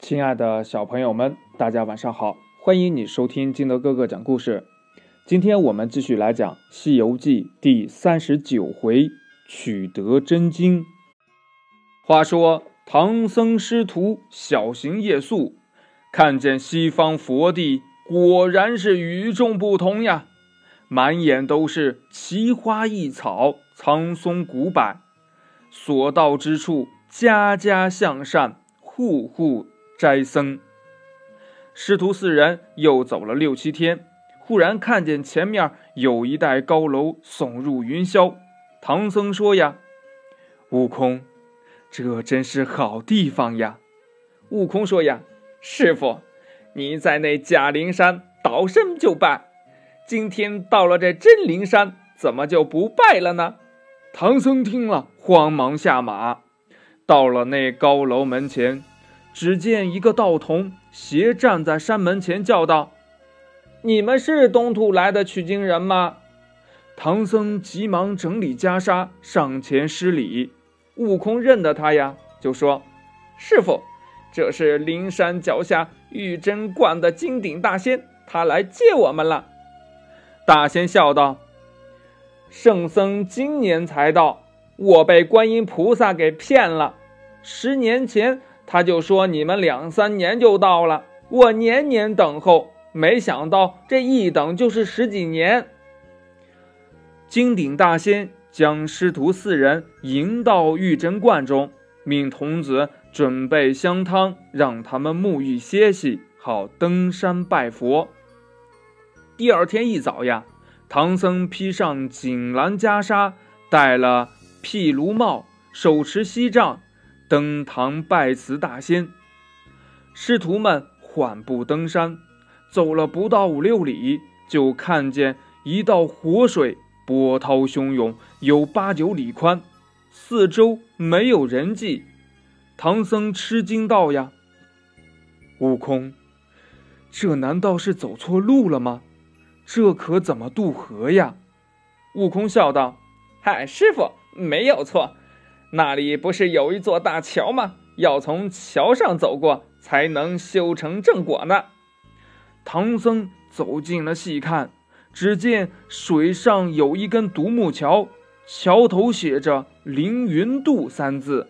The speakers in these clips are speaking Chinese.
亲爱的小朋友们，大家晚上好！欢迎你收听金德哥哥讲故事。今天我们继续来讲《西游记》第三十九回取得真经。话说唐僧师徒小行夜宿，看见西方佛地果然是与众不同呀，满眼都是奇花异草、苍松古柏，所到之处家家向善，户户。斋僧师徒四人又走了六七天，忽然看见前面有一带高楼耸入云霄。唐僧说：“呀，悟空，这真是好地方呀！”悟空说：“呀，师傅，你在那假灵山倒身就拜，今天到了这真灵山，怎么就不拜了呢？”唐僧听了，慌忙下马，到了那高楼门前。只见一个道童斜站在山门前，叫道：“你们是东土来的取经人吗？”唐僧急忙整理袈裟，上前施礼。悟空认得他呀，就说：“师傅，这是灵山脚下玉真观的金顶大仙，他来接我们了。”大仙笑道：“圣僧今年才到，我被观音菩萨给骗了。十年前。”他就说：“你们两三年就到了，我年年等候，没想到这一等就是十几年。”金顶大仙将师徒四人迎到玉真观中，命童子准备香汤，让他们沐浴歇息，好登山拜佛。第二天一早呀，唐僧披上锦襕袈裟，戴了毗卢帽，手持锡杖。登堂拜辞大仙，师徒们缓步登山，走了不到五六里，就看见一道活水，波涛汹涌，有八九里宽，四周没有人迹。唐僧吃惊道：“呀，悟空，这难道是走错路了吗？这可怎么渡河呀？”悟空笑道：“嗨，师傅没有错。”那里不是有一座大桥吗？要从桥上走过，才能修成正果呢。唐僧走近了细看，只见水上有一根独木桥，桥头写着“凌云渡”三字。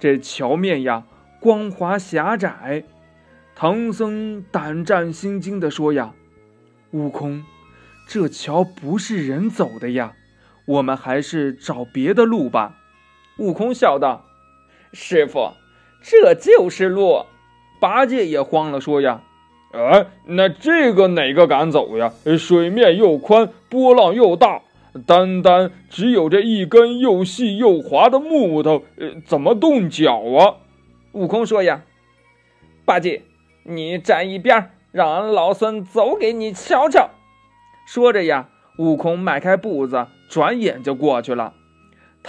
这桥面呀，光滑狭窄。唐僧胆战心惊地说：“呀，悟空，这桥不是人走的呀，我们还是找别的路吧。”悟空笑道：“师傅，这就是路。”八戒也慌了，说：“呀，哎，那这个哪个敢走呀？水面又宽，波浪又大，单单只有这一根又细又滑的木头，呃，怎么动脚啊？”悟空说：“呀，八戒，你站一边，让俺老孙走给你瞧瞧。”说着呀，悟空迈开步子，转眼就过去了。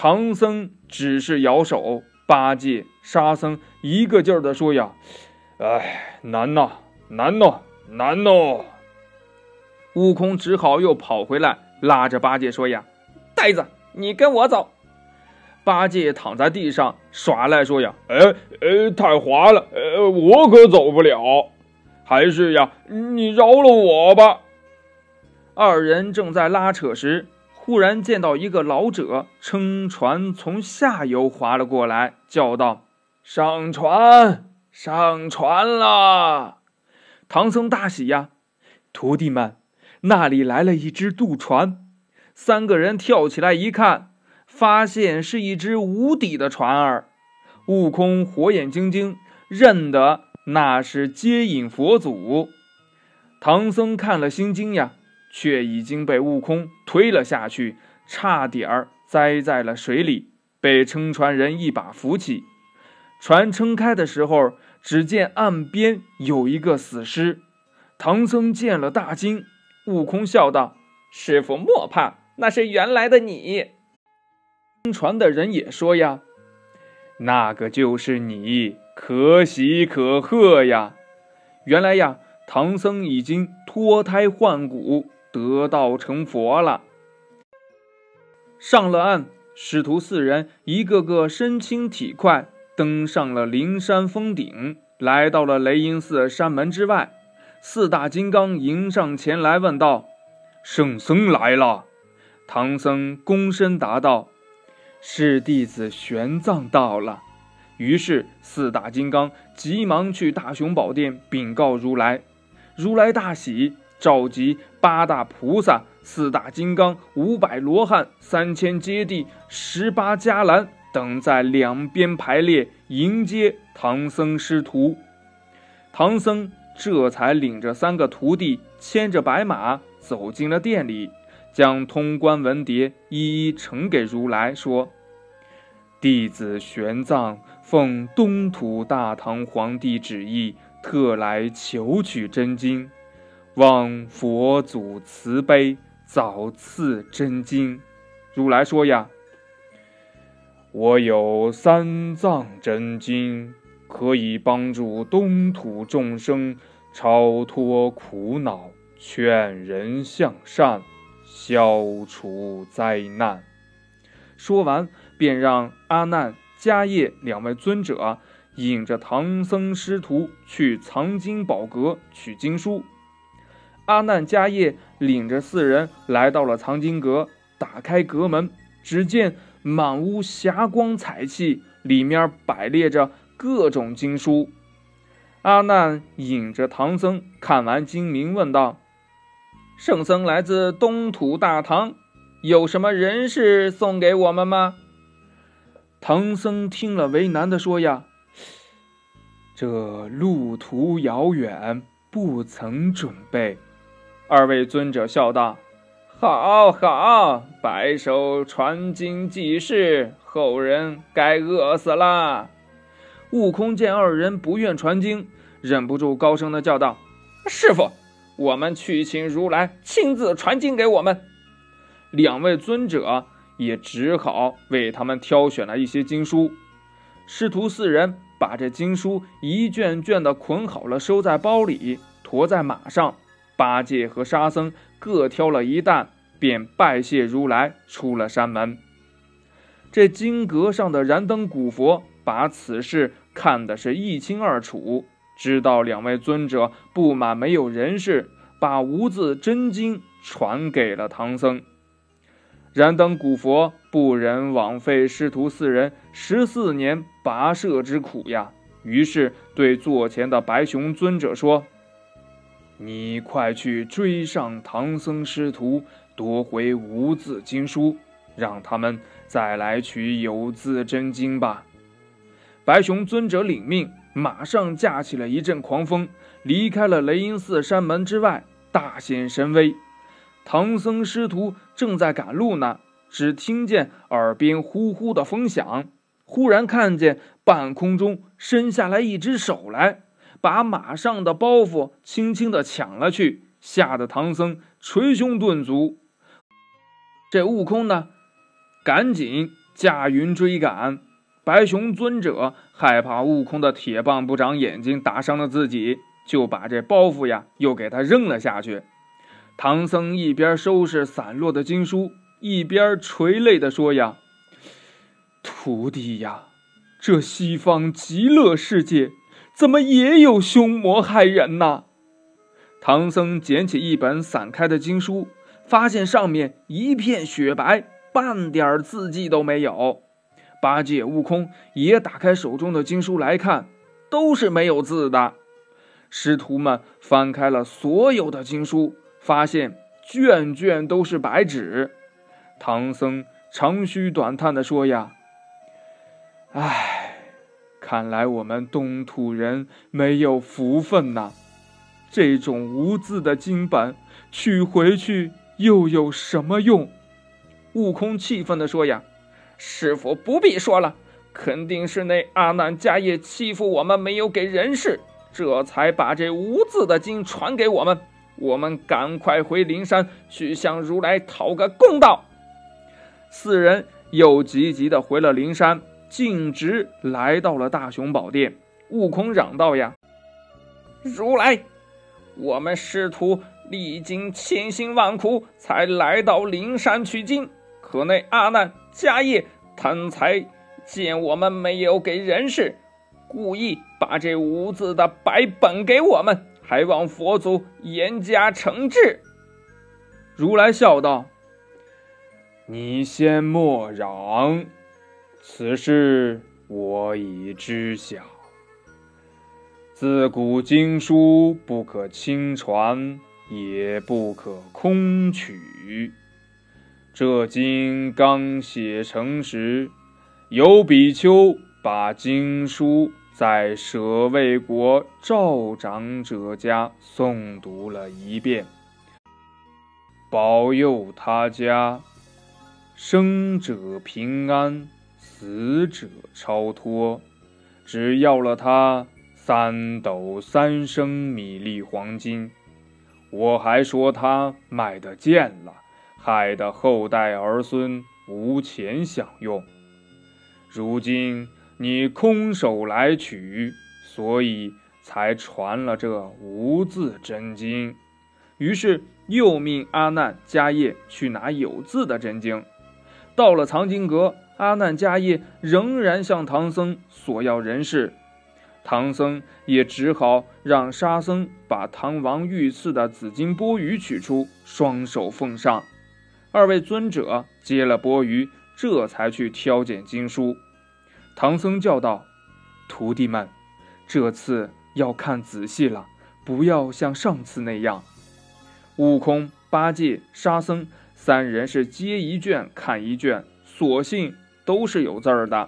唐僧只是摇手，八戒、沙僧一个劲儿的说：“呀，哎，难呐，难呐，难呐！”悟空只好又跑回来，拉着八戒说：“呀，呆子，你跟我走。”八戒躺在地上耍赖说：“呀，哎哎，太滑了，呃，我可走不了，还是呀，你饶了我吧。”二人正在拉扯时。忽然见到一个老者撑船从下游划了过来，叫道：“上船，上船了！”唐僧大喜呀，徒弟们，那里来了一只渡船。三个人跳起来一看，发现是一只无底的船儿。悟空火眼金睛，认得那是接引佛祖。唐僧看了心惊呀。却已经被悟空推了下去，差点儿栽在了水里，被撑船人一把扶起。船撑开的时候，只见岸边有一个死尸。唐僧见了大惊，悟空笑道：“师傅莫怕，那是原来的你。”撑船的人也说：“呀，那个就是你，可喜可贺呀！原来呀，唐僧已经脱胎换骨。”得道成佛了。上了岸，师徒四人一个个身轻体快，登上了灵山峰顶，来到了雷音寺山门之外。四大金刚迎上前来，问道：“圣僧来了。”唐僧躬身答道：“是弟子玄奘到了。”于是四大金刚急忙去大雄宝殿禀告如来。如来大喜，召集八大菩萨、四大金刚、五百罗汉、三千揭谛、十八伽蓝等在两边排列迎接唐僧师徒。唐僧。这才领着三个徒弟，牵着白马走进了店里，将通关文牒一一呈给如来，说：“弟子玄奘奉东土大唐皇帝旨意，特来求取真经，望佛祖慈悲，早赐真经。”如来说：“呀，我有三藏真经。”可以帮助东土众生超脱苦恼，劝人向善，消除灾难。说完，便让阿难、迦叶两位尊者引着唐僧师徒去藏经宝阁取经书。阿难、迦叶领着四人来到了藏经阁，打开阁门，只见满屋霞光彩气，里面摆列着。各种经书，阿难引着唐僧看完经名，问道：“圣僧来自东土大唐，有什么人事送给我们吗？”唐僧听了，为难的说：“呀，这路途遥远，不曾准备。”二位尊者笑道：“好好，白手传经济世，后人该饿死了。”悟空见二人不愿传经，忍不住高声的叫道：“师傅，我们去请如来亲自传经给我们。”两位尊者也只好为他们挑选了一些经书。师徒四人把这经书一卷卷的捆好了，收在包里，驮在马上。八戒和沙僧各挑了一担，便拜谢如来，出了山门。这金阁上的燃灯古佛。把此事看的是一清二楚，知道两位尊者不满没有人事，把无字真经传给了唐僧。燃灯古佛不忍枉费师徒四人十四年跋涉之苦呀，于是对座前的白熊尊者说：“你快去追上唐僧师徒，夺回无字经书，让他们再来取有字真经吧。”白熊尊者领命，马上架起了一阵狂风，离开了雷音寺山门之外，大显神威。唐僧师徒正在赶路呢，只听见耳边呼呼的风响，忽然看见半空中伸下来一只手来，把马上的包袱轻轻的抢了去，吓得唐僧捶胸顿足。这悟空呢，赶紧驾云追赶。白熊尊者害怕悟空的铁棒不长眼睛打伤了自己，就把这包袱呀又给他扔了下去。唐僧一边收拾散落的经书，一边垂泪的说：“呀，徒弟呀，这西方极乐世界怎么也有凶魔害人呐？”唐僧捡起一本散开的经书，发现上面一片雪白，半点字迹都没有。八戒、悟空也打开手中的经书来看，都是没有字的。师徒们翻开了所有的经书，发现卷卷都是白纸。唐僧长吁短叹地说：“呀，唉，看来我们东土人没有福分呐！这种无字的经本取回去又有什么用？”悟空气愤地说：“呀。”师傅不必说了，肯定是那阿难迦叶欺负我们，没有给人事，这才把这无字的经传给我们。我们赶快回灵山去向如来讨个公道。四人又急急的回了灵山，径直来到了大雄宝殿。悟空嚷道：“呀，如来，我们师徒历经千辛万苦，才来到灵山取经，可那阿难。”迦叶贪财，见我们没有给人事，故意把这无字的白本给我们，还望佛祖严加惩治。如来笑道：“你先莫嚷，此事我已知晓。自古经书不可轻传，也不可空取。这经刚写成时，有比丘把经书在舍卫国赵长者家诵读了一遍。”保佑他家生者平安，死者超脱，只要了他三斗三升米粒黄金。我还说他卖的贱了，害得后代儿孙无钱享用。如今你空手来取，所以才传了这无字真经。于是。又命阿难迦叶去拿有字的真经。到了藏经阁，阿难迦叶仍然向唐僧索要人事，唐僧也只好让沙僧把唐王御赐的紫金钵盂取出，双手奉上。二位尊者接了钵盂，这才去挑拣经书。唐僧叫道：“徒弟们，这次要看仔细了，不要像上次那样。”悟空、八戒、沙僧三人是接一卷看一卷，索性都是有字儿的，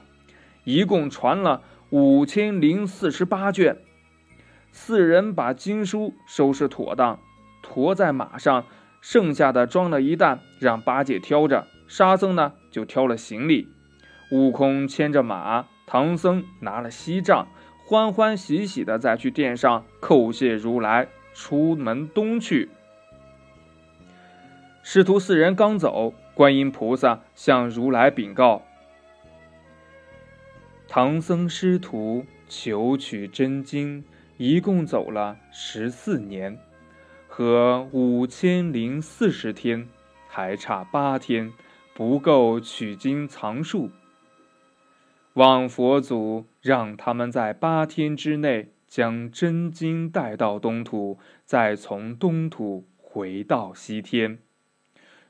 一共传了五千零四十八卷。四人把经书收拾妥当，驮在马上，剩下的装了一担，让八戒挑着，沙僧呢就挑了行李，悟空牵着马，唐僧拿了锡杖，欢欢喜喜的再去殿上叩谢如来，出门东去。师徒四人刚走，观音菩萨向如来禀告：“唐僧师徒求取真经，一共走了十四年，和五千零四十天，还差八天，不够取经藏数。望佛祖让他们在八天之内将真经带到东土，再从东土回到西天。”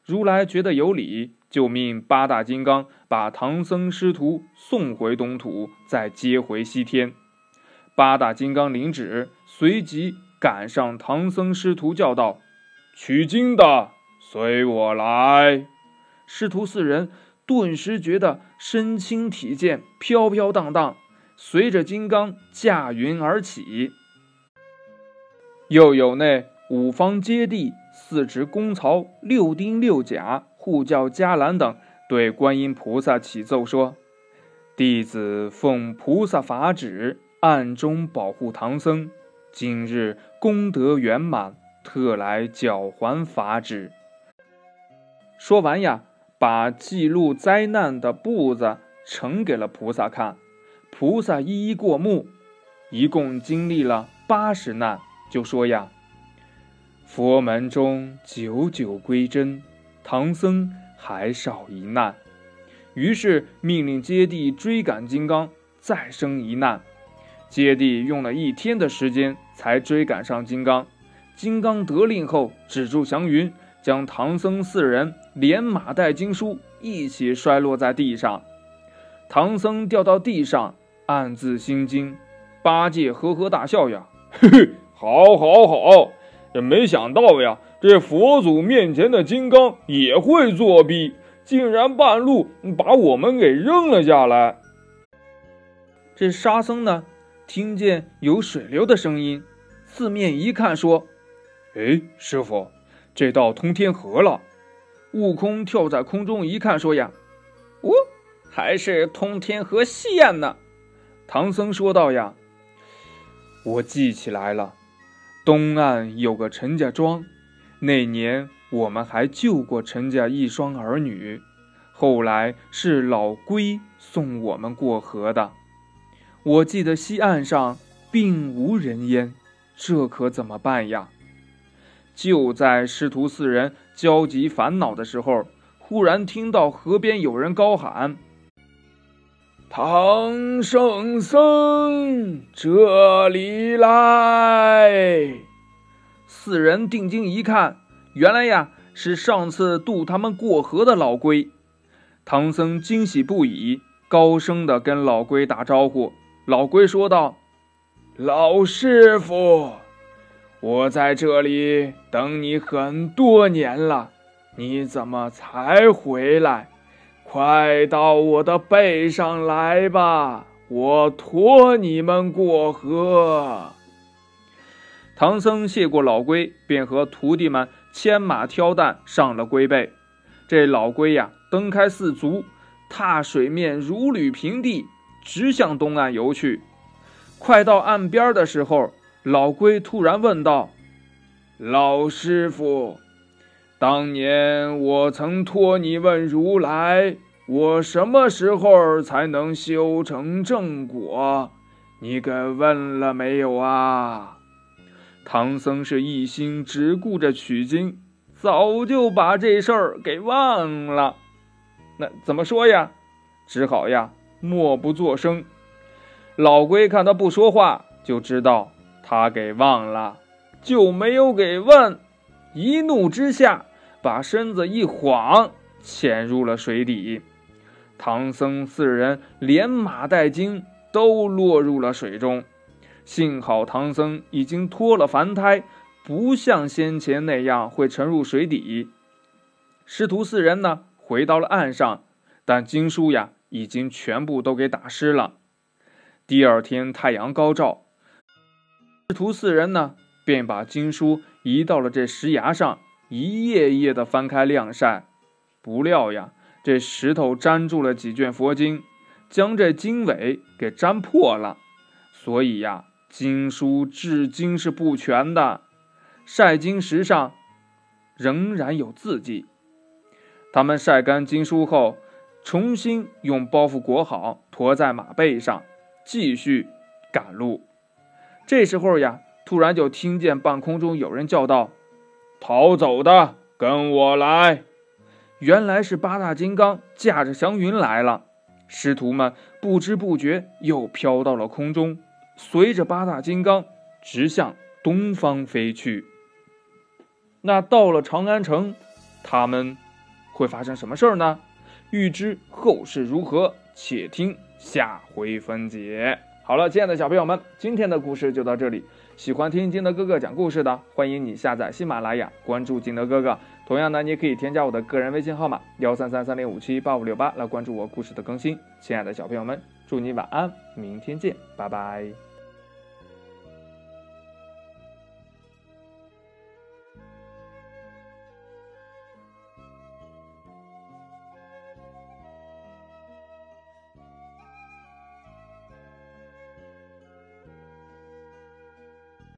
如来觉得有理，就命八大金刚把唐僧师徒送回东土，再接回西天。八大金刚领旨，随即赶上唐僧师徒，叫道：“取经的，随我来！”师徒四人顿时觉得身轻体健，飘飘荡荡，随着金刚驾云而起。又有那五方揭谛。四职公曹、六丁六甲、护教伽蓝等对观音菩萨启奏说：“弟子奉菩萨法旨，暗中保护唐僧，今日功德圆满，特来缴还法旨。”说完呀，把记录灾难的簿子呈给了菩萨看，菩萨一一过目，一共经历了八十难，就说呀。佛门中久久归真，唐僧还少一难，于是命令揭谛追赶金刚，再生一难。揭谛用了一天的时间才追赶上金刚。金刚得令后，止住祥云，将唐僧四人连马带经书一起摔落在地上。唐僧掉到地上，暗自心惊。八戒呵呵大笑呀：“嘿嘿，好，好，好。”这没想到呀，这佛祖面前的金刚也会作弊，竟然半路把我们给扔了下来。这沙僧呢，听见有水流的声音，四面一看，说：“哎，师傅，这到通天河了。”悟空跳在空中一看，说：“呀，哦，还是通天河西岸呢。”唐僧说道：“呀，我记起来了。”东岸有个陈家庄，那年我们还救过陈家一双儿女，后来是老龟送我们过河的。我记得西岸上并无人烟，这可怎么办呀？就在师徒四人焦急烦恼的时候，忽然听到河边有人高喊：“唐圣僧，这里来！四人定睛一看，原来呀是上次渡他们过河的老龟。唐僧惊喜不已，高声的跟老龟打招呼。老龟说道：“老师傅，我在这里等你很多年了，你怎么才回来？”快到我的背上来吧，我驮你们过河。唐僧谢过老龟，便和徒弟们牵马挑担上了龟背。这老龟呀，蹬开四足，踏水面如履平地，直向东岸游去。快到岸边的时候，老龟突然问道：“老师傅。”当年我曾托你问如来，我什么时候才能修成正果？你给问了没有啊？唐僧是一心只顾着取经，早就把这事儿给忘了。那怎么说呀？只好呀，默不作声。老龟看他不说话，就知道他给忘了，就没有给问。一怒之下。把身子一晃，潜入了水底。唐僧四人连马带经都落入了水中。幸好唐僧已经脱了凡胎，不像先前那样会沉入水底。师徒四人呢，回到了岸上，但经书呀，已经全部都给打湿了。第二天太阳高照，师徒四人呢，便把经书移到了这石崖上。一页一页的翻开晾晒，不料呀，这石头粘住了几卷佛经，将这经纬给粘破了，所以呀，经书至今是不全的。晒经石上仍然有字迹。他们晒干经书后，重新用包袱裹好，驮在马背上，继续赶路。这时候呀，突然就听见半空中有人叫道。逃走的，跟我来！原来是八大金刚驾着祥云来了。师徒们不知不觉又飘到了空中，随着八大金刚直向东方飞去。那到了长安城，他们会发生什么事儿呢？欲知后事如何，且听下回分解。好了，亲爱的小朋友们，今天的故事就到这里。喜欢听金德哥哥讲故事的，欢迎你下载喜马拉雅，关注金德哥哥。同样呢，你也可以添加我的个人微信号码幺三三三零五七八五六八来关注我故事的更新。亲爱的小朋友们，祝你晚安，明天见，拜拜。